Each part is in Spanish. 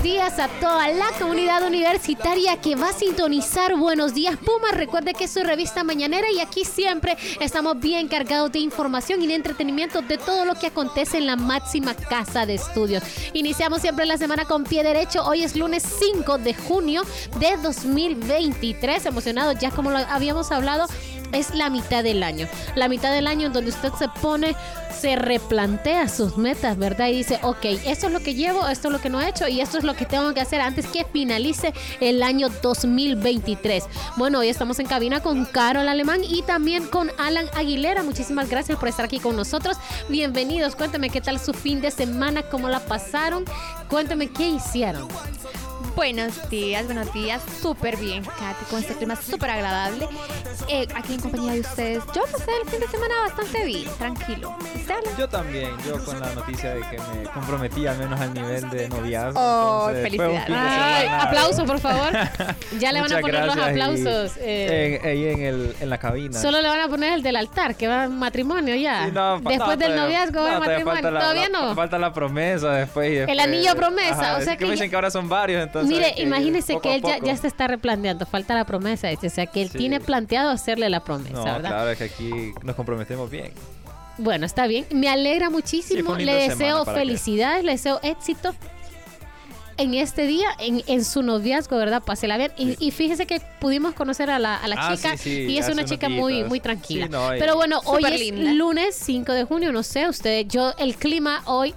Buenos días a toda la comunidad universitaria que va a sintonizar Buenos Días Pumas. Recuerde que es su revista mañanera y aquí siempre estamos bien cargados de información y de entretenimiento de todo lo que acontece en la máxima casa de estudios. Iniciamos siempre la semana con pie derecho. Hoy es lunes 5 de junio de 2023. Emocionados ya como lo habíamos hablado es la mitad del año. La mitad del año en donde usted se pone, se replantea sus metas, ¿verdad? Y dice, ok, esto es lo que llevo, esto es lo que no he hecho y esto es lo que tengo que hacer antes que finalice el año 2023. Bueno, hoy estamos en cabina con Carol Alemán y también con Alan Aguilera. Muchísimas gracias por estar aquí con nosotros. Bienvenidos. Cuéntame qué tal su fin de semana, cómo la pasaron. Cuéntame qué hicieron. Buenos días, buenos días, súper bien, Katy, con este clima súper agradable. Eh, aquí en compañía de ustedes, yo pasé el fin de semana bastante bien, tranquilo. Yo también, yo con la noticia de que me comprometí al menos al nivel de noviazgo. Oh, felicidades. fin de Ay, semana- aplauso, por favor. Ya le van a poner los y- aplausos. eh, en, ahí en, el, en la cabina. Solo le van a poner el del altar, que va en matrimonio ya. Sí, no, Después no, del todavía- noviazgo va no, matrimonio. falta la- Todavía la- no. Falta la promesa después. y después- anillo promesa, Ajá, o sea es que me ya- dicen que ahora son varios, entonces. Mire, que imagínese que él ya, se está replanteando, falta la promesa, o sea que él Sí. tiene planteado hacerle la promesa, No, ¿verdad? claro, es que aquí nos comprometemos bien. Bueno, está bien, me alegra muchísimo, le deseo felicidades, le deseo éxito en este día, en, en su noviazgo, ¿verdad? Pásela bien. Y, Sí. y fíjese que pudimos conocer a la, a la Ah, chica sí, sí, y es hace una chica muy, días. muy tranquila. Sí, no, y- Pero bueno, hoy es lunes 5 de junio, no sé, usted, yo, el clima hoy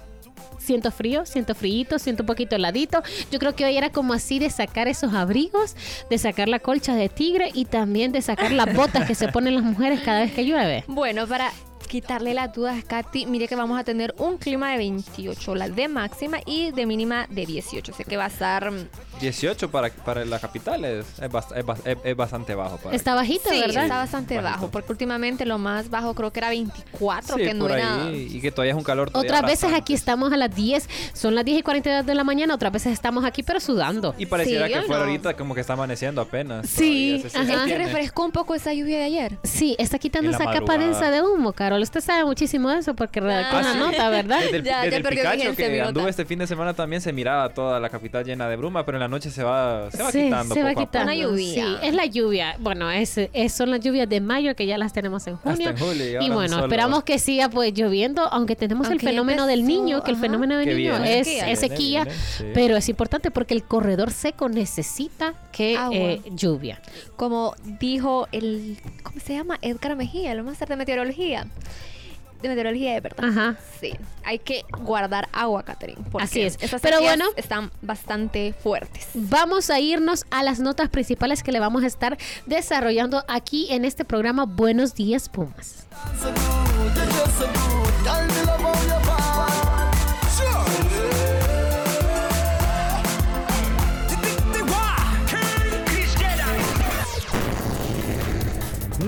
siento frío, siento frío, siento un poquito heladito. Yo creo que hoy era como así de sacar esos abrigos, de sacar la colcha de tigre y también de sacar las botas que se ponen las mujeres cada vez que llueve. Bueno, para quitarle las dudas, Katy, mire que vamos a tener un clima de 28, la de máxima y de mínima de 18. Sé que va a estar... mm, 18 para, para la capital es, es, bast- es bast- es- es bastante bajo. Para Está bajito, Sí, ¿verdad? está bastante Bajito. bajo, porque últimamente lo más bajo creo que era 24, Sí, que no por era... ahí, y que todavía es un calor Otras veces bastante. aquí estamos a las 10, son las 10 y 42 de la mañana, otras veces estamos aquí pero sudando. Y pareciera Sí, que fuera no. ahorita como que está amaneciendo apenas. Sí, se- refrescó un poco esa lluvia de ayer. Sí, está quitando esa capa densa de humo, Carol. Usted sabe muchísimo de eso porque redactó Ah, una sí. nota, ¿verdad? Desde el, Ya- desde ya el Picacho que nota. anduve este fin de semana también se miraba toda la capital llena de bruma, pero en la noche se va, se va Sí, quitando se va a quitando. Una lluvia. Sí, es la lluvia. Bueno, es, es- son las lluvias de mayo que ya las tenemos en Hasta junio. en julio, y y bueno, solo- esperamos que siga pues lloviendo, aunque tenemos Aunque el fenómeno del niño, que el fenómeno del niño viene, es, Sequía. es Viene, sequía, viene, sí. pero es importante porque el corredor seco necesita que Agua. eh, lluvia. Como dijo el... ¿Cómo se llama? Edgar Mejía, el máster de meteorología. De meteorología de verdad. Ajá. Sí, hay que guardar agua, Catherine. porque Así es. Estas Pero bueno. están bastante fuertes. Vamos a irnos a las notas principales que le vamos a estar desarrollando aquí en este programa Buenos Días Pumas.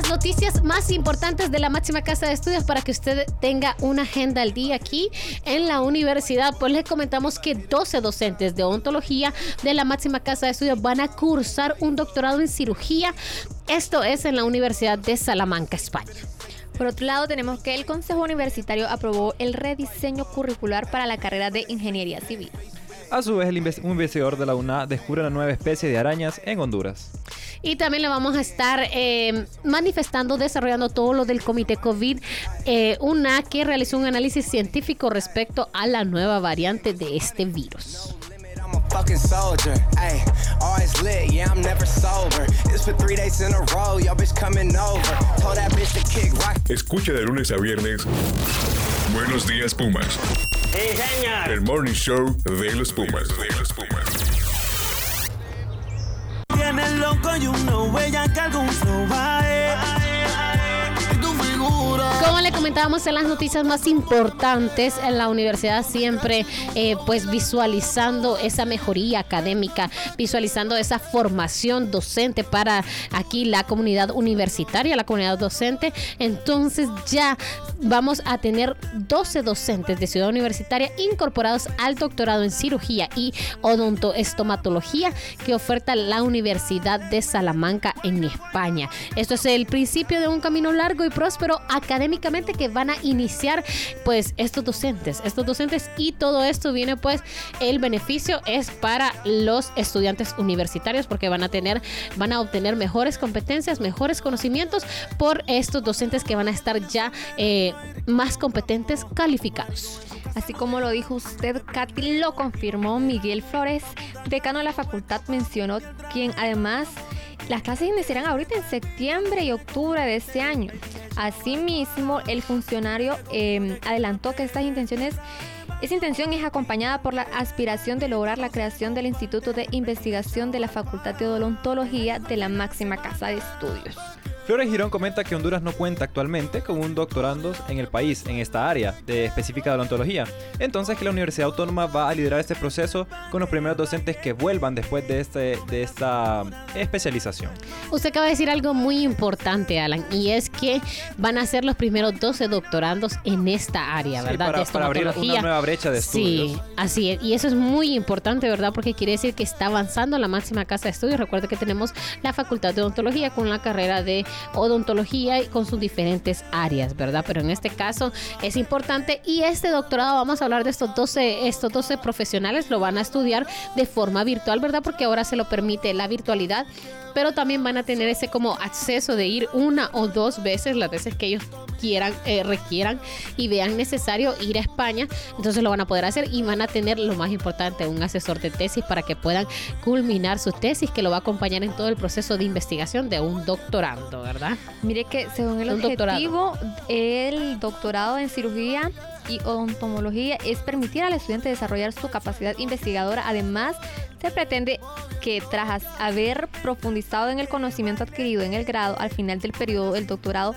Las noticias más importantes de la máxima casa de estudios para que usted tenga una agenda al día aquí en la universidad. Pues les comentamos que 12 docentes de odontología de la máxima casa de estudios van a cursar un doctorado en cirugía. Esto es en la Universidad de Salamanca, España. Por otro lado, tenemos que el Consejo Universitario aprobó el rediseño curricular para la carrera de Ingeniería Civil. A su vez, el inves- un investigador de la UNA descubre una nueva especie de arañas en Honduras. Y también le vamos a estar eh, manifestando, desarrollando todo lo del comité COVID, eh, una que realizó un análisis científico respecto a la nueva variante de este virus. I'm a fucking soldier, ayy. Always lit, yeah, I'm never sober. It's for three days in a row, yo bitch coming over. Told that bitch to kick rock. Escucha de lunes a viernes. Buenos días, Pumas. El morning show de los Pumas. De los Pumas. Tiene loco y uno huella que algún flow va, eh. Comentábamos en las noticias más importantes, en la universidad siempre eh, pues visualizando esa mejoría académica, visualizando esa formación docente para aquí la comunidad universitaria, la comunidad docente. Entonces ya vamos a tener 12 docentes de Ciudad Universitaria incorporados al doctorado en cirugía y odontoestomatología que oferta la Universidad de Salamanca en España. Esto es el principio de un camino largo y próspero que van a iniciar pues estos docentes, estos docentes y todo esto viene pues el beneficio es para los estudiantes universitarios porque van a tener, van a obtener mejores competencias, mejores conocimientos por estos docentes que van a estar ya eh, más competentes, calificados. Así como lo dijo usted, Katy lo confirmó Miguel Flores, decano de la facultad, mencionó quien además las clases iniciarán ahorita en septiembre y octubre de este año. Asimismo, el funcionario eh, adelantó que estas intenciones esa intención es acompañada por la aspiración de lograr la creación del Instituto de Investigación de la Facultad de Odontología de la máxima casa de estudios. Flores Girón comenta que Honduras no cuenta actualmente con un doctorando en el país en esta área de específica de odontología. Entonces que la Universidad Autónoma va a liderar este proceso con los primeros docentes que vuelvan después de, este, de esta especialización. Usted acaba de decir algo muy importante, Alan, y es que van a ser los primeros 12 doctorandos en esta área, Sí, ¿verdad? para, de para abrir una nueva brecha de estudios. Sí, así es. Y eso es muy importante, ¿verdad? Porque quiere decir que está avanzando la máxima casa de estudios. Recuerda que tenemos la Facultad de Odontología con la carrera de odontología y con sus diferentes áreas, ¿verdad? Pero en este caso es importante y este doctorado, vamos a hablar de estos 12, estos 12 profesionales, lo van a estudiar de forma virtual, ¿verdad? Porque ahora se lo permite la virtualidad pero también van a tener ese como acceso de ir una o dos veces las veces que ellos quieran, eh, requieran y vean necesario ir a España, entonces lo van a poder hacer y van a tener lo más importante, un asesor de tesis para que puedan culminar su tesis que lo va a acompañar en todo el proceso de investigación de un doctorando, ¿verdad? Mire que según el Un doctorado. objetivo, el doctorado en cirugía y odontomología es permitir al estudiante desarrollar su capacidad investigadora. Además, se pretende que tras haber profundizado en el conocimiento adquirido en el grado, al final del periodo del doctorado,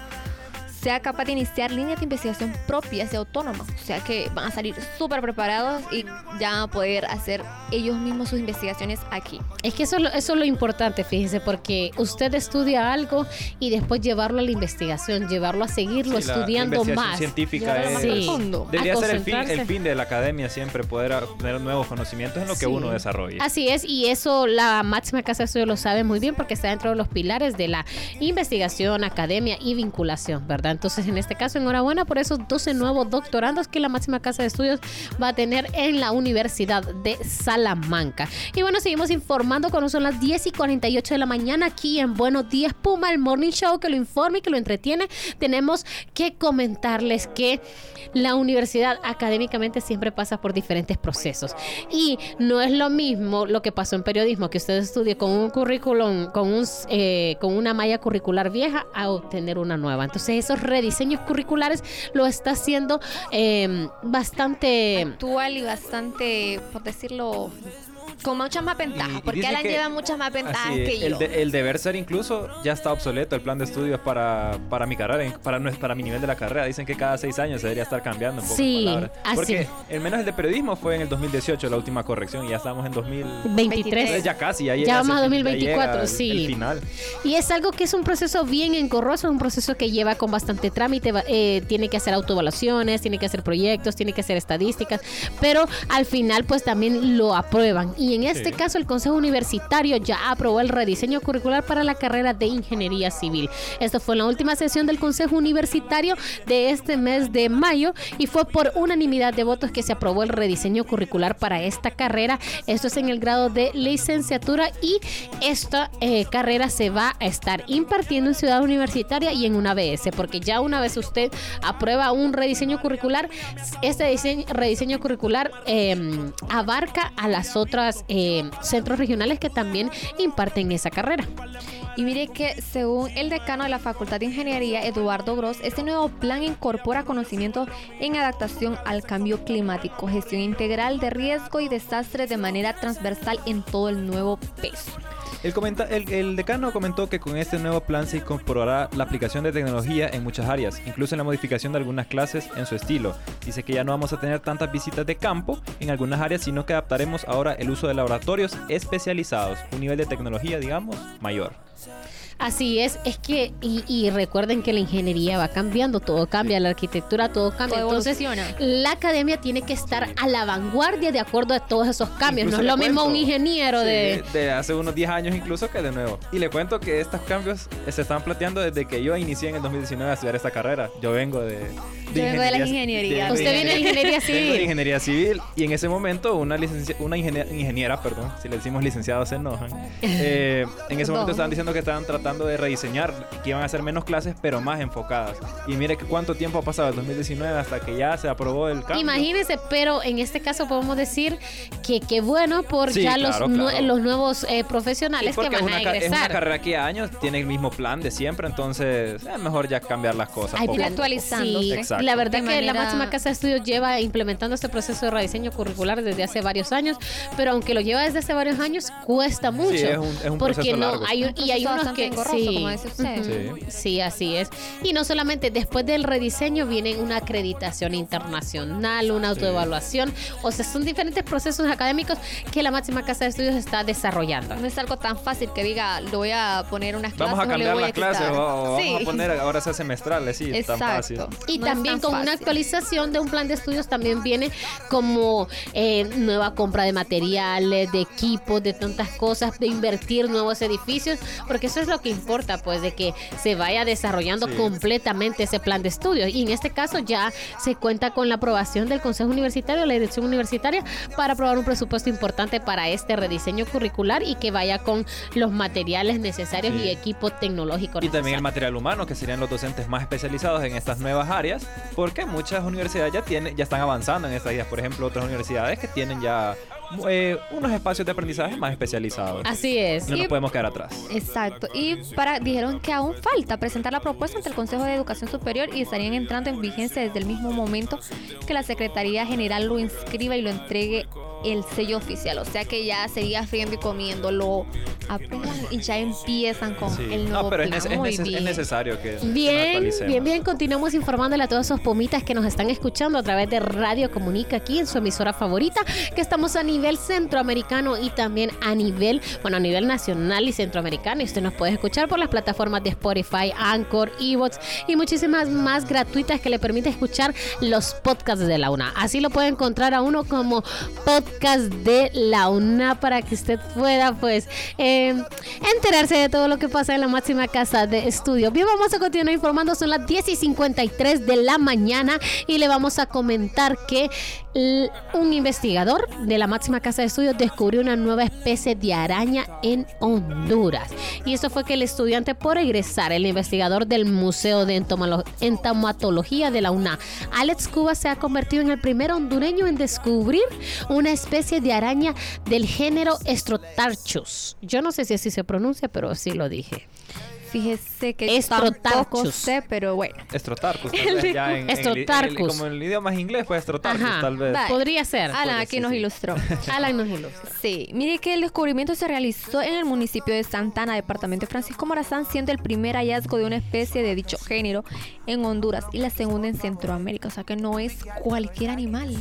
sea capaz de iniciar líneas de investigación propias y autónomas. O sea que van a salir súper preparados y ya van a poder hacer ellos mismos sus investigaciones aquí. Es que eso, es lo- eso es lo importante, fíjese, porque usted estudia algo y después llevarlo a la investigación, llevarlo a seguirlo Sí, la estudiando investigación más. científica es, más Sí. debería ser el fin, el fin de la academia siempre poder obtener nuevos conocimientos en lo que Sí. uno desarrolle. Así es, y eso la máxima casa de estudio lo sabe muy bien porque está dentro de los pilares de la investigación, academia y vinculación, ¿verdad? Entonces, en este caso, enhorabuena por esos 12 nuevos doctorandos que la máxima casa de estudios va a tener en la Universidad de Salamanca. Y bueno, seguimos informando cuando son las 10 y 48 de la mañana aquí en Buenos Días Puma, el Morning Show que lo informa y que lo entretiene. Tenemos que comentarles que la universidad académicamente siempre pasa por diferentes procesos. Y no es lo mismo lo que pasó en periodismo, que usted estudie con un currículum, con, un, eh, con una malla curricular vieja, a obtener una nueva. Entonces esos rediseños curriculares lo está haciendo eh, bastante... actual y bastante, por decirlo, con muchas más ventajas, Y- y porque Alan que- lleva muchas más ventajas Así, que el, yo. de- el deber ser incluso ya está obsoleto el plan de estudios para, para mi carrera, para, para mi nivel de la carrera. Dicen que cada seis años se debería estar cambiando un poco. Sí, así. Porque el menos el de periodismo fue en el 2018 la última corrección y ya estamos en 2000. 23. Entonces ya casi, ya, Ya vamos a ese- 2024, llega el- sí. El final. Y es algo que es un proceso bien engorroso, un proceso que lleva con bastante trámite, va- eh, tiene que hacer autoevaluaciones, tiene que hacer proyectos, tiene que hacer estadísticas, pero al final pues también lo aprueban. Y en este Sí. caso el Consejo Universitario ya aprobó el rediseño curricular para la carrera de Ingeniería Civil. Esto fue en la última sesión del Consejo Universitario de este mes de mayo y fue por unanimidad de votos que se aprobó el rediseño curricular para esta carrera. Esto es en el grado de licenciatura y esta eh, carrera se va a estar impartiendo en Ciudad Universitaria y en una ABS, porque ya una vez usted aprueba un rediseño curricular, este diseño- rediseño curricular eh, abarca a las otras eh, centros regionales que también imparten esa carrera. Y mire que según el decano de la Facultad de Ingeniería, Eduardo Gross, este nuevo plan incorpora conocimientos en adaptación al cambio climático, gestión integral de riesgo y desastres de manera transversal en todo el nuevo peso. El, decano comentó que con este nuevo plan se incorporará la aplicación de tecnología en muchas áreas, incluso en la modificación de algunas clases en su estilo. Dice que ya no vamos a tener tantas visitas de campo en algunas áreas, sino que adaptaremos ahora el uso de laboratorios especializados, un nivel de tecnología, digamos, mayor. Así es, es que, y, y recuerden que la ingeniería va cambiando, todo cambia, la arquitectura, todo cambia. Todo Entonces, evoluciona. la academia tiene que estar a la vanguardia de acuerdo a todos esos cambios. Incluso no es lo mismo un ingeniero sí, de. de hace unos 10 años incluso que de nuevo. Y le cuento que estos cambios se están planteando desde que yo inicié en el 2019 a estudiar esta carrera. Yo vengo de... Yo vengo de la ingeniería. Usted viene de ingeniería Vengo de civil. ingeniería civil y en ese momento una, licencia- una ingenie- ingeniera, perdón, si le decimos licenciado se enojan, eh, en ese momento estaban diciendo que estaban tratando de rediseñar, que iban a hacer menos clases pero más enfocadas. Y mire que cuánto tiempo ha pasado, el 2019 hasta que ya se aprobó el cambio. Imagínense, pero en este caso podemos decir que qué bueno por Sí, ya claro, los, claro. los nuevos eh, Sí, profesionales que van a ca- es una egresar. carrera que a años tiene el mismo plan de siempre, entonces es mejor ya cambiar las cosas. Ay, poco a pero- poco. actualizándose. sí, Exacto. La verdad De que la máxima casa de estudios lleva implementando este proceso de rediseño curricular desde hace varios años, pero aunque lo lleva desde hace varios años, cuesta mucho. es un- es un porque proceso no largo. hay un- Un y hay unos que engorroso, sí, como dice usted. ujú, Sí. sí, así es. Y no solamente después del rediseño viene una acreditación internacional, una autoevaluación, o sea, son diferentes procesos académicos que la máxima casa de estudios está desarrollando. No es algo tan fácil que diga, le voy a poner unas clases Vamos a o le cambiar voy a las clases o, vamos a poner ahora sea semestrales, sí, es tan fácil. Y No es también con una actualización de un plan de estudios también viene como eh, nueva compra de materiales, de equipos, de tantas cosas, de invertir nuevos edificios, porque eso es lo que importa, pues, de que se vaya desarrollando Sí. completamente ese plan de estudios. Y en este caso ya se cuenta con la aprobación del Consejo Universitario, la dirección universitaria, para aprobar un presupuesto importante para este rediseño curricular y que vaya con los materiales necesarios Sí. y equipo tecnológico Y también el material humano, que serían los docentes más especializados en estas nuevas áreas, porque muchas universidades ya tienen, ya están avanzando en estas áreas. Por ejemplo, otras universidades que tienen ya eh, unos espacios de aprendizaje más especializados. Así es. No nos podemos quedar atrás. Exacto. Y para dijeron que aún falta presentar la propuesta ante el Consejo de Educación Superior y estarían entrando en vigencia desde el mismo momento que la Secretaría General lo inscriba y lo entregue el sello oficial. O sea que ya sería friendo y comiendo, lo y ya empiezan con Sí. el nuevo No, pero es, plan. nece- es Muy nece- es bien. necesario que, Bien, bien, bien. Continuamos informándole a todos esos pomitas que nos están escuchando a través de Radio Comunica aquí en su emisora favorita, que estamos a nivel centroamericano y también a nivel, bueno, a nivel nacional y centroamericano. Y usted nos puede escuchar por las plataformas de Spotify, Anchor, Evox y muchísimas más gratuitas que le permite escuchar los podcasts de la UNA. Así lo puede encontrar a uno como podcast de la UNA para que usted pueda, pues, eh, enterarse de todo lo que pasa en la máxima casa de estudio. Bien, vamos a continuar informando. Son las 10 y 53 de la mañana y le vamos a comentar que un investigador de la máxima casa de estudios descubrió una nueva especie de araña en Honduras. Y eso fue que el estudiante por egresar, el investigador del Museo de Entomatología de la UNA, Alex Cuba, se ha convertido en el primer hondureño en descubrir una especie de araña del género Estrotarchus. Yo no sé si así se pronuncia, pero sí lo dije. Fíjese que tampoco sé, pero bueno. Estrotarcus, en, en- Estrotarcus. en- como el idioma es inglés, pues estrotarcus Ajá. tal vez. Podría ser. Alan aquí nos sí. ilustró. Alan nos ilustra. Sí, mire que el descubrimiento se realizó en el municipio de Santana, departamento de Francisco Morazán, siendo el primer hallazgo de una especie de dicho género en Honduras y la segunda en Centroamérica. O sea que no es cualquier animal.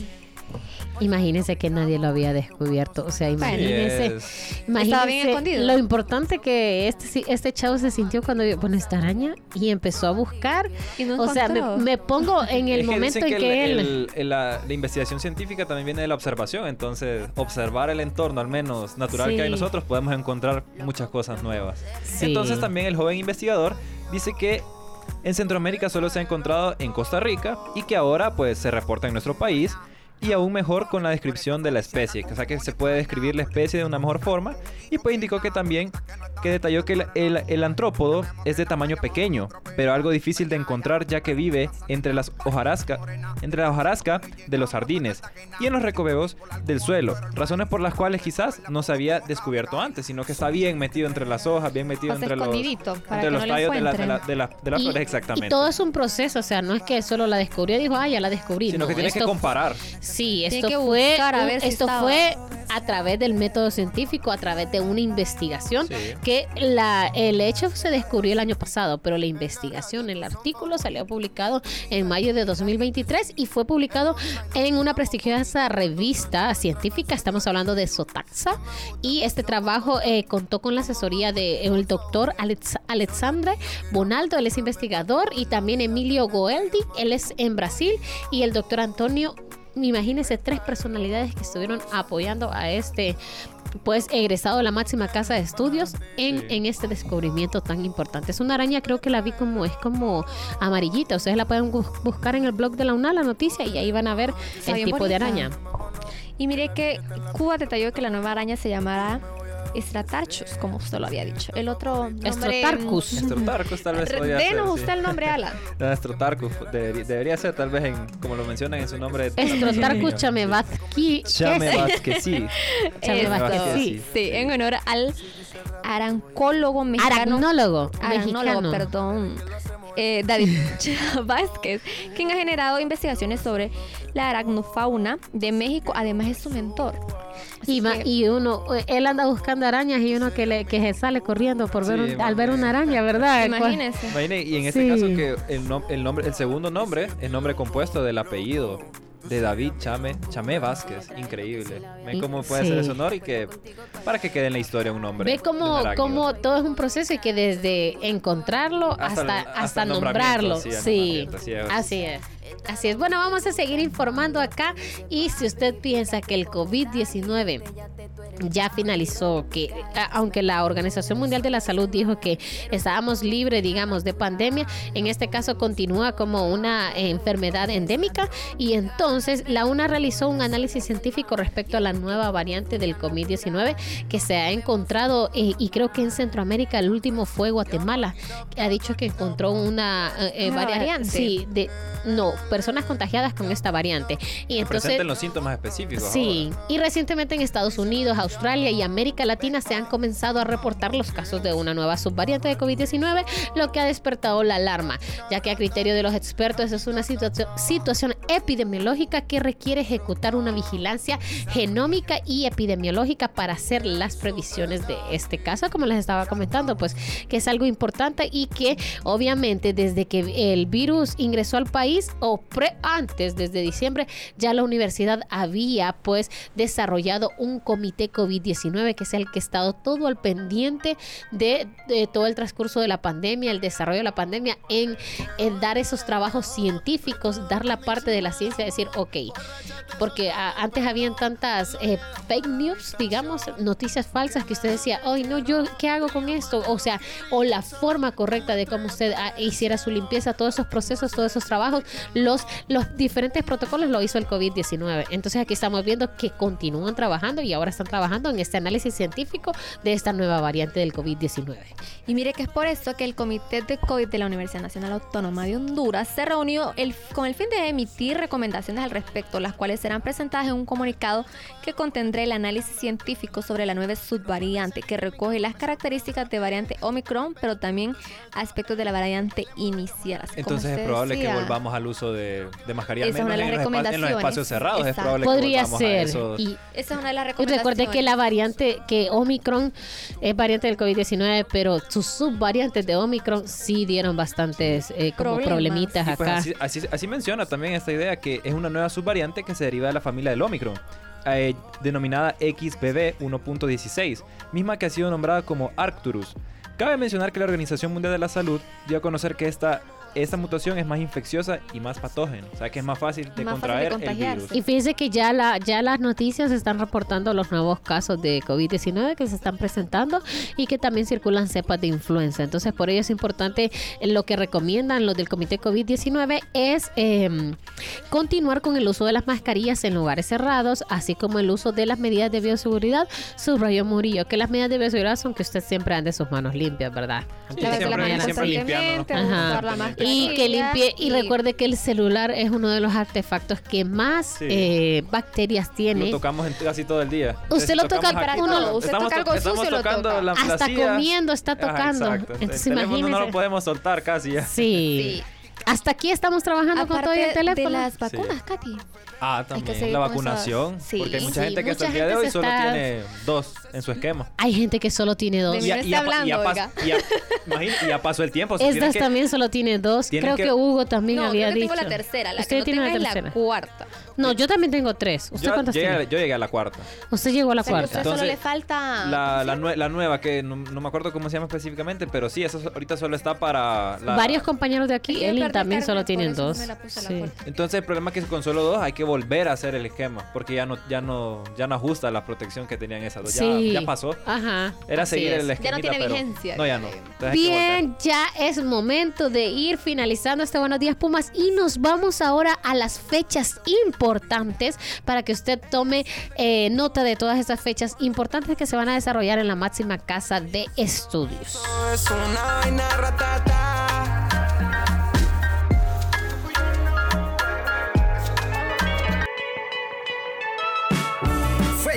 Imagínense que nadie lo había descubierto. O sea, imagínense. Yes. imagínense Estaba bien escondido. Lo importante que este, sí- este chavo se sintió cuando vio, bueno, esta araña y empezó a buscar. Y no o sea, me, me pongo en el Es que momento en que el- él. el- el- la, la investigación científica también viene de la observación, entonces observar el entorno, al menos natural que hay Sí. nosotros, podemos encontrar muchas cosas nuevas. Sí. Entonces también el joven investigador dice que en Centroamérica solo se ha encontrado en Costa Rica y que ahora pues se reporta en nuestro país y aún mejor con la descripción de la especie, o sea que se puede describir la especie de una mejor forma y pues indicó que también que detalló que el, el, el antrópodo es de tamaño pequeño, pero algo difícil de encontrar ya que vive entre las hojarasca, entre la hojarasca de los jardines y en los recovecos del suelo, razones por las cuales quizás no se había descubierto antes, sino que está bien metido entre las hojas, bien metido entre los, entre que los no lo tallos de, la- de, la- de la- de las y, flores exactamente. y todo es un proceso, o sea, no es que solo la descubrió y dijo, ah, ya la descubrí. sino no, que tienes que esto- comparar. Sí, esto que fue, buscar a un- ver si esto estaba. fue a través del método científico, a través de una investigación, Sí. que la, el hecho se descubrió el año pasado, pero la investigación, el artículo salió publicado en mayo de 2023 y fue publicado en una prestigiosa revista científica, estamos hablando de Sotaxa, y este trabajo eh, contó con la asesoría del doctor Alex- Alexandre Bonaldo, él es investigador, y también Emilio Goeldi, él es en Brasil, y el doctor Antonio imagínense tres personalidades que estuvieron apoyando a este pues egresado de la máxima casa de estudios en, Sí. en este descubrimiento tan importante. Es una araña, creo que la vi como, es como amarillita. Ustedes la pueden bu- buscar en el blog de la UNA, la noticia, y ahí van a ver Está el tipo de araña. Y mire que Cuba detalló que la nueva araña se llamará Stratarchus, como usted lo había dicho. El otro nombre... Estrotarcus. Estrotarcus tal vez podría ser, Denos sí. usted el nombre, Alan. Estrotarcus debería, debería ser tal vez en, como lo mencionan en su nombre. Estrotarcus chamevatki. Chame Vázquez, sí. Sí. sí, en honor al arancólogo mexicano. Aracnólogo, mexicano. perdón. Eh, David Vázquez, quien ha generado investigaciones sobre la aracnofauna de México, además es su mentor. Y, que- y uno, él anda buscando arañas y uno que, le, que se sale corriendo por ver Sí, un- al ver una araña, ¿verdad? imagínense. Imagine, y en este Sí. caso que el, nom- el nombre, el segundo nombre es nombre compuesto del apellido de David Chame, Chamé Vázquez. Increíble. Ven Y- cómo puede sí. ser ese honor y que para que quede en la historia un nombre. Ve cómo, cómo todo es un proceso y que desde encontrarlo Hasta hasta, nombrarlo. sí, así es. Así es. Bueno, vamos a seguir informando acá. Y si usted piensa que el COVID-19 ya finalizó, que aunque la Organización Mundial de la Salud dijo que estábamos libres, digamos, de pandemia, en este caso continúa como una enfermedad endémica y entonces la UNA realizó un análisis científico respecto a la nueva variante del COVID-19 que se ha encontrado eh, y creo que en Centroamérica el último fue Guatemala, que ha dicho que encontró una eh, eh, variante. Sí, de no, personas contagiadas con esta variante. Y Que entonces presenten los síntomas específicos. Sí, y recientemente en Estados Unidos, Australia y América Latina se han comenzado a reportar los casos de una nueva subvariante de COVID-19, lo que ha despertado la alarma, ya que a criterio de los expertos es una situación, situación epidemiológica que requiere ejecutar una vigilancia genómica y epidemiológica para hacer las previsiones de este caso, como les estaba comentando, pues que es algo importante y que obviamente desde que el virus ingresó al país o pre antes, desde diciembre, ya la universidad había pues desarrollado un comité COVID-19 que es el que ha estado todo al pendiente de, todo el transcurso de la pandemia, el desarrollo de la pandemia, en, dar esos trabajos científicos, dar la parte de la ciencia, decir, ok, porque antes habían tantas eh, fake news, digamos, noticias falsas que usted decía, ay no, yo, ¿qué hago con esto? O sea, o la forma correcta de cómo usted ah, hiciera su limpieza, todos esos procesos, todos esos trabajos, los, los diferentes protocolos lo hizo el COVID-19. Entonces aquí estamos viendo que continúan trabajando y ahora están trabajando en este análisis científico de esta nueva variante del COVID-19. Y mire que es por esto que el Comité de COVID de la Universidad Nacional Autónoma de Honduras se reunió el- con el fin de emitir recomendaciones al respecto, las cuales serán presentadas en un comunicado que contendrá el análisis científico sobre la nueva subvariante que recoge las características de variante Omicron, pero también aspectos de la variante inicial. Así Entonces es probable que volvamos al uso de, de mascarilla, al Esa es menos una de en, las los en espacios cerrados. Es probable que Podría a ser. esos- Y Esa es una de las Y recomendaciones. recuerde que la variante, que Omicron es variante del COVID-19, pero sus subvariantes de Omicron sí dieron bastantes eh, como Problemas. problemitas Y pues acá. así, así- así menciona también esta idea que es una nueva subvariante que se deriva de la familia del Omicron, eh, denominada XBB 1.16, misma que ha sido nombrada como Arcturus. Cabe mencionar que la Organización Mundial de la Salud dio a conocer que esta, esta mutación es más infecciosa y más patógena, o sea que es más fácil de Más fácil de contraer el virus. Y fíjense que ya, la, ya las noticias están reportando los nuevos casos de COVID-19 que se están presentando y que también circulan cepas de influenza. Entonces, por ello es importante, lo que recomiendan los del Comité COVID-19 es eh, continuar con el uso de las mascarillas en lugares cerrados, así como el uso de las medidas de bioseguridad. Subrayó Murillo que las medidas de bioseguridad son que usted siempre ande sus manos limpias, ¿verdad? Sí, siempre- siempre Ajá. la mascarilla Y que limpie y recuerde que el celular es uno de los artefactos que más Sí. eh, bacterias Lo tiene. tocamos en- casi todo el día. Usted lo toca- aquí uno- todo. usted toca to- algo estamos sucio, lo toca. la, la Hasta silla. comiendo está tocando. Entonces el teléfono no imagínese. lo podemos soltar casi ya. Sí. Hasta aquí estamos trabajando con todo el teléfono. de las vacunas, Katy. Ah, también. La vacunación. Sí, porque hay mucha sí, gente que hasta el día de hoy solo tiene dos en su esquema. Hay gente que solo tiene dos. Está ya, hablando, oiga. y ya pasó el tiempo. Estas que- también solo tiene dos. Creo que, que- Hugo también No, había creo que dicho. tengo la tercera. La Usted que no tiene la tercera. cuarta. No, yo también tengo tres. ¿Usted yo, cuántas llegué, tiene? yo llegué a la cuarta. Usted llegó a la cuarta. usted solo Entonces, le falta... La, la, nue- la nueva, que no, no me acuerdo cómo se llama específicamente, pero sí, eso ahorita solo está para... La... Varios compañeros de aquí, también solo tienen no dos. Sí. Entonces el problema es que con solo dos hay que volver a hacer el esquema, porque ya no, ya no, ya no ajusta la protección que tenían esas dos. Ya, Sí. ya pasó. Ajá. Era así seguir es. el esquema. tiene vigencia, No, ya no. Entonces Bien, ya es momento de ir finalizando este Buenos Días Pumas y nos vamos ahora a las fechas importantes para que usted tome eh, nota de todas esas fechas importantes que se van a desarrollar en la máxima casa de estudios. Es una vaina ratata.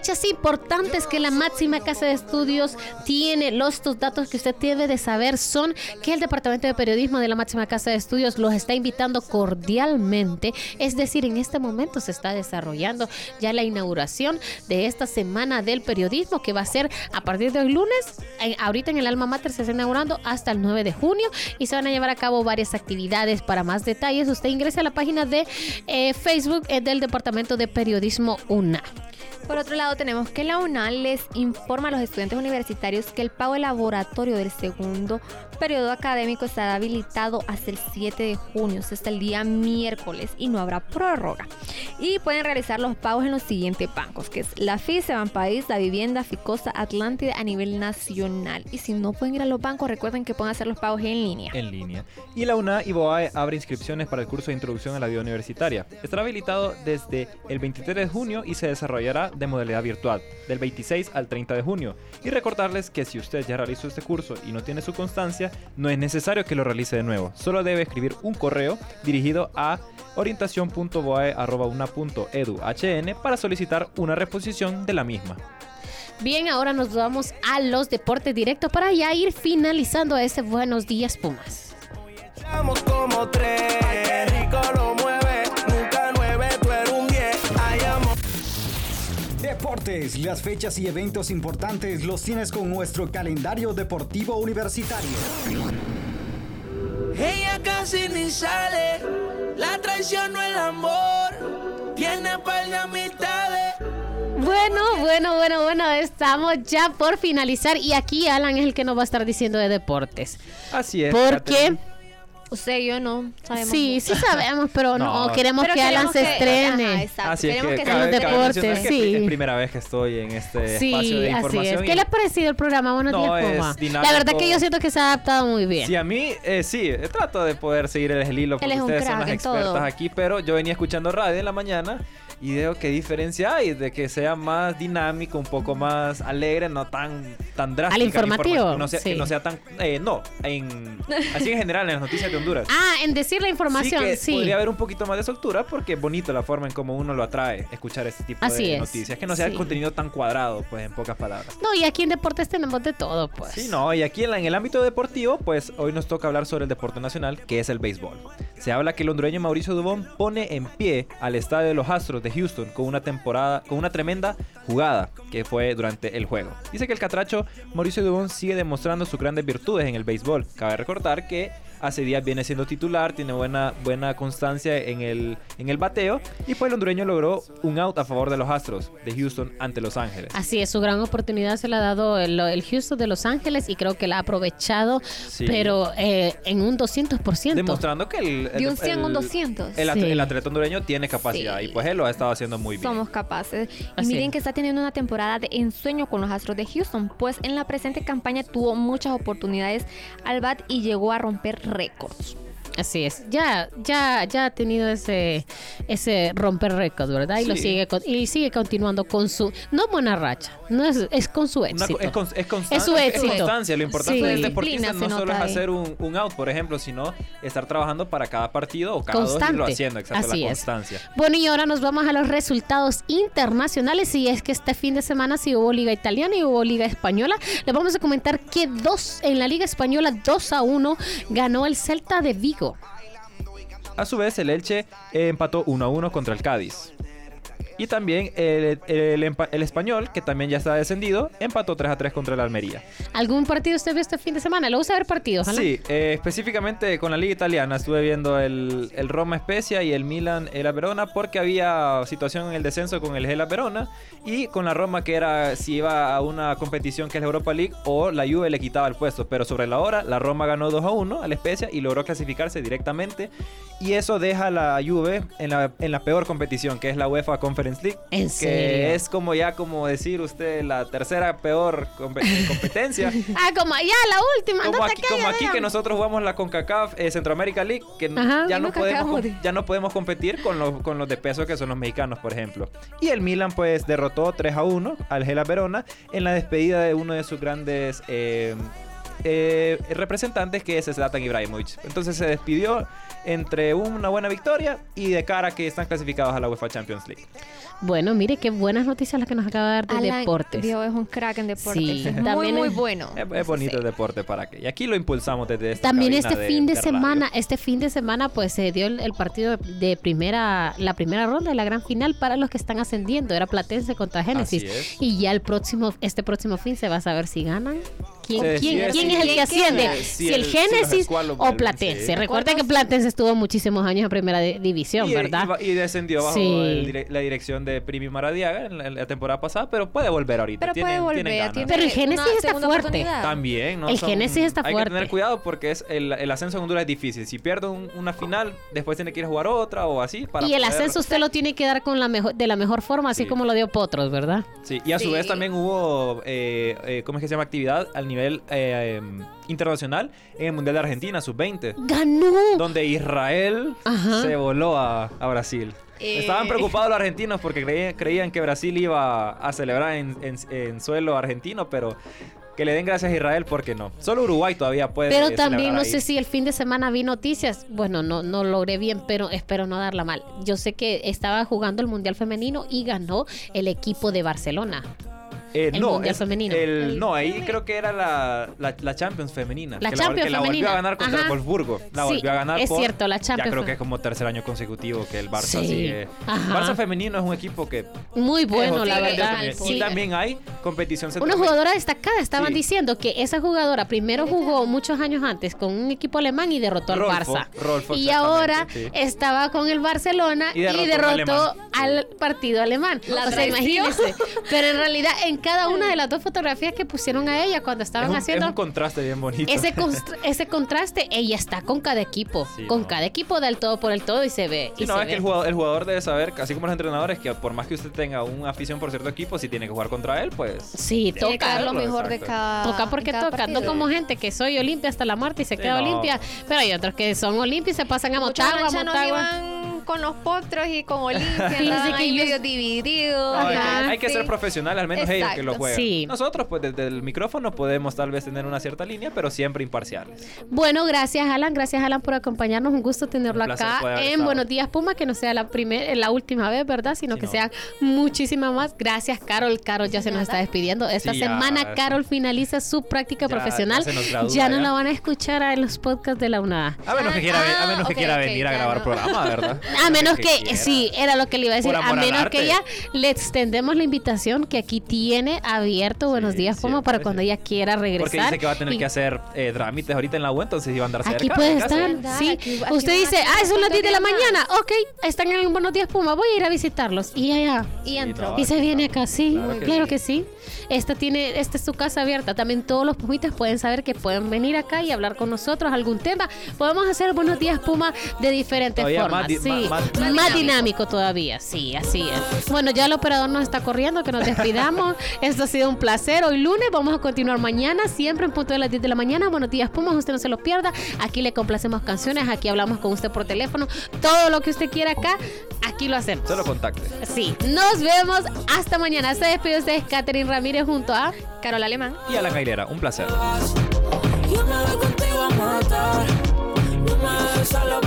Fechas importantes que la máxima casa de estudios tiene. Los estos datos que usted debe de saber son que el Departamento de Periodismo de la máxima casa de estudios los está invitando cordialmente. Es decir, en este momento se está desarrollando ya la inauguración de esta semana del periodismo que va a ser a partir del lunes. en- ahorita en el Alma Mater se está inaugurando hasta el 9 de junio y se van a llevar a cabo varias actividades. Para más detalles, usted ingrese a la página de eh, Facebook eh, del Departamento de Periodismo UNA. Por otro lado, tenemos que la UNAL les informa a los estudiantes universitarios que el pago de laboratorio del segundo periodo académico estará habilitado hasta el 7 de junio, hasta el día miércoles, y no habrá prórroga. Y pueden realizar los pagos en los siguientes bancos, que es la FICE, País, La Vivienda, Ficosa, Atlántida a nivel nacional. Y si no pueden ir a los bancos, recuerden que pueden hacer los pagos en línea. En línea. Y la UNA y BOAE abre inscripciones para el curso de introducción a la vida universitaria. Estará habilitado desde el 23 de junio y se desarrollará de modalidad virtual, del 26 al 30 de junio. Y recordarles que si usted ya realizó este curso y no tiene su constancia, no es necesario que lo realice de nuevo. Solo debe escribir un correo dirigido a orientación.boae.una.edu.hn para solicitar una reposición de la misma. Bien, ahora nos vamos a los deportes directos para ya ir finalizando este Buenos Días Pumas. Vamos como tres. Deportes, las fechas y eventos importantes los tienes con nuestro calendario deportivo universitario. Ella casi ni sale, la traición no el amor, tiene par de amistades. Bueno, bueno, bueno, bueno, estamos ya por finalizar y aquí Alan es el que nos va a estar diciendo de deportes. Así es. Porque Catherine. Usted y yo no sabemos. sí, sí sabemos, pero no, No. queremos Pero que Alan se estrene. Ajá. Así es Queremos que que los deportes, que sí. Es primera vez que estoy en este Sí, espacio de así información. es. y- ¿Qué le ha parecido el programa? Buenos No, días, es Puma. La verdad que yo siento que se ha adaptado muy bien. Sí, a mí eh, sí, trato de poder seguir el hilo porque es ustedes son las expertas todo. aquí, pero yo venía escuchando radio en la mañana y veo qué diferencia hay de que sea más dinámico, un poco más alegre, no tan tan drástico. Al informativo, no sea, sí. que no sea tan eh, no, en así en general en las noticias de Honduras. Ah, en decir la información, que sí. podría haber un poquito más de soltura porque es bonito la forma en cómo uno lo atrae escuchar este tipo Así de es, noticias, que no sea sí. contenido tan cuadrado, pues en pocas palabras. No, y aquí en deportes tenemos de todo, pues. Sí, no, y aquí en, la- en el ámbito deportivo, pues hoy nos toca hablar sobre el deporte nacional, que es el béisbol. Se habla que el hondureño Mauricio Dubón pone en pie al estadio de los Astros de Houston con una temporada, con una tremenda jugada que fue durante el juego. Dice que el catracho Mauricio Dubón sigue demostrando sus grandes virtudes en el béisbol. Cabe recordar que hace días viene siendo titular, tiene buena, buena constancia en el, en el bateo y pues el hondureño logró un out a favor de los Astros de Houston ante Los Ángeles. Así es, su gran oportunidad se la ha dado el, el Houston de Los Ángeles y creo que la ha aprovechado, Sí. pero eh, en un 200%. Demostrando que el, De un 100 a un el- 200. El, Sí. el atleta hondureño tiene capacidad Sí. y pues él lo ha estado haciendo muy bien. Somos capaces. Y Así miren que está teniendo una temporada de ensueño con los Astros de Houston, pues en la presente campaña tuvo muchas oportunidades al bat y llegó a romper récords. Así es. Ya, ya, ya ha tenido ese, ese romper récord, ¿verdad? Y lo sigue con- y sigue continuando con su no buena racha, no es, es con su Una éxito. co- es, con- es constan- Es su éxito. constancia. Lo importante Sí. del deportista Disciplina no solo es hacer un, un out, por ejemplo, sino estar trabajando para cada partido o cada dos Constante. irlo haciendo. Exacto, Así la es. constancia. Bueno, y ahora nos vamos a los resultados internacionales. Y es que este fin de semana sí hubo Liga Italiana y hubo Liga Española. Les vamos a comentar que dos en la Liga Española, 2 a 1, ganó el Celta de Vigo. A su vez, el Elche empató 1 a 1 contra el Cádiz. Y también el, el el Español, que también ya está descendido, empató 3 a 3 contra el Almería. ¿Algún partido usted vio este fin de semana? ¿Le gusta ver partidos? Alan? Sí, eh, específicamente con la Liga Italiana estuve viendo el, el Roma Spezia y el Milan el Verona porque había situación en el descenso con el Gela Verona y con la Roma que era si iba a una competición que es la Europa League o la Juve le quitaba el puesto, pero sobre la hora la Roma ganó 2 a 1 al Spezia y logró clasificarse directamente y eso deja a la Juve en la, en la peor competición que es la UEFA Conference League, ¿En que serio? es como ya como decir usted la tercera peor compe- competencia. Ah, como ya la última. Como aquí, como aquí que nosotros jugamos la CONCACAF eh, Centroamérica League, que Ajá, ya, no podemos, de- ya no podemos competir con los, con los de peso que son los mexicanos, por ejemplo. Y el Milan pues derrotó 3 a 1 al Gela Verona en la despedida de uno de sus grandes eh, eh, representantes que es Zlatan Ibrahimovic. Entonces se despidió entre una buena victoria y de cara a que están clasificados a la UEFA Champions League. Bueno, mire qué buenas noticias las que nos acaba de dar de Alan, deportes. Dios, es un crack en deportes. Sí, Es muy, bueno. Es, bonito sí. el deporte para que. Y aquí lo impulsamos desde esta También este fin de, semana, este fin de semana, pues se dio el, el partido de, de primera, la primera ronda de la gran final para los que están ascendiendo. Era Platense contra Génesis. Y ya el próximo, este próximo fin se va a saber si ganan. ¿Quién, es el que asciende? Si, Si el Génesis o Platense. sí. Recuerda que Platense estuvo muchísimos años en primera di- división, y, ¿verdad? y descendió bajo Sí. el dire- la dirección de Primi Maradiaga en la, en la temporada pasada, pero puede volver ahorita. Pero puede volver. tienen tiene Pero el Génesis está fuerte. También, ¿no? El Génesis está hay fuerte. que tener cuidado porque es el, el ascenso en Honduras es difícil. Si pierde un- una final, después tiene que ir a jugar otra o así. Para y el poder- ascenso usted lo tiene que dar con la mejor, de la mejor forma, así Sí. como lo dio Potros, ¿verdad? Sí, y a su Sí. vez también hubo, eh, eh, ¿cómo es que se llama? Actividad al nivel eh, em, internacional en el Mundial de Argentina, sub-20. ¡Ganó! donde Israel Ajá. se voló a, a Brasil. Eh. Estaban preocupados los argentinos porque creían, creían que Brasil iba a celebrar en, en- en suelo argentino, pero que le den gracias a Israel porque no. Solo Uruguay todavía puede. Pero también no ahí. sé si el fin de semana vi noticias. Bueno, no, no logré bien, pero espero no darla mal. Yo sé que estaba jugando el Mundial Femenino y ganó el equipo de Barcelona. Eh, el no, Mundial es- femenino. el- El- no, ahí creo que era la, la, la Champions femenina. La que Champions que la volvió femenina. a ganar contra Ajá. el Wolfsburgo. La Sí, volvió a ganar es por- cierto, la Ya Champions creo fe- que es como tercer año consecutivo que el Barça Sí. sigue. Ajá. Barça femenino es un equipo que Muy bueno, la verdad. también. Sí. Y también hay competición Una jugadora destacada, estaban Sí. diciendo que esa jugadora primero jugó muchos años antes con un equipo alemán y derrotó al Rolfo, Barça. Rolfo, y ahora sí. estaba con el Barcelona Y y derrotó derrotó, un alemán. al partido alemán. La o sea, imagínense. Pero en realidad, en cada una de las dos fotografías que pusieron a ella cuando Es estaban un, haciendo es un contraste bien bonito. ese, const- ese contraste, ella está con cada equipo. Sí, con no. cada equipo del todo por el todo y se ve. Sí, y no, se es que el jugador, el jugador debe saber, así como los entrenadores, que por más que usted tenga una afición por cierto equipo, si tiene que jugar contra él, pues... Sí, toca. lo mejor de cada. Toca porque cada toca, no partido. como gente que soy Olimpia hasta la muerte y se Sí, queda no. Olimpia, pero hay otros que son Olimpia y se pasan a Motagua, ranchanos Motagua. Con los potros y con Olimpia, andaban ahí medio divididos. No, hay, que, hay ser profesional, al menos ellos que lo juegan. Sí. Nosotros, pues desde el micrófono podemos tal vez tener una cierta línea, pero siempre imparciales. Bueno, gracias Alan, gracias Alan por acompañarnos, un gusto tenerlo Un acá en estado. Buenos Días Puma, que no sea la primera, la última vez, ¿verdad? Sino que no. sean muchísimas más. Gracias Carol, Carol ya se nos está despidiendo. Esta Sí, ya. semana Carol finaliza su práctica Ya- profesional. ya se nos gradúa, Ya no ya. la van a escuchar en los podcasts de la UNADA. A menos que quiera, a menos que Ah, quiera venir a grabar no. programa, ¿verdad? A menos que, quiera. sí, era lo que le iba a decir. A menos que ella le extendemos la invitación que aquí tiene abierto Buenos Sí, Días Puma siempre, para cuando sí. ella quiera regresar. Porque dice que va a tener Y que hacer eh, trámites ahorita en la web, entonces iba a andar cerca. Aquí de puede estar, Verdad, sí. aquí- aquí Usted dice, ah, son las 10 de la mañana. Ok, están en Buenos Días Puma, voy a ir a visitarlos. Y allá. Y entró. Y se viene acá, sí, Claro que sí. Esta tiene, esta es su casa abierta. También todos los pumitas pueden saber que pueden venir acá y hablar con nosotros algún tema. Podemos hacer buenos días Puma de diferentes Todavía formas. más, di- sí. más, Sí, más, más, dinámico. todavía, sí, así es. Bueno, ya el operador nos está corriendo, que nos despidamos. Esto ha sido un placer. Hoy lunes vamos a continuar mañana, siempre en punto de las 10 de la mañana. Buenos días, Pumas, usted no se lo pierda. Aquí le complacemos canciones, aquí hablamos con usted por teléfono. Todo lo que usted quiera acá, aquí lo hacemos. Solo contacte. Sí, nos vemos hasta mañana. Se despide usted, Catherine Ramírez, junto a Carol Alemán y a la Gailera. Un placer. Yo me voy contigo a matar. No me dejes a la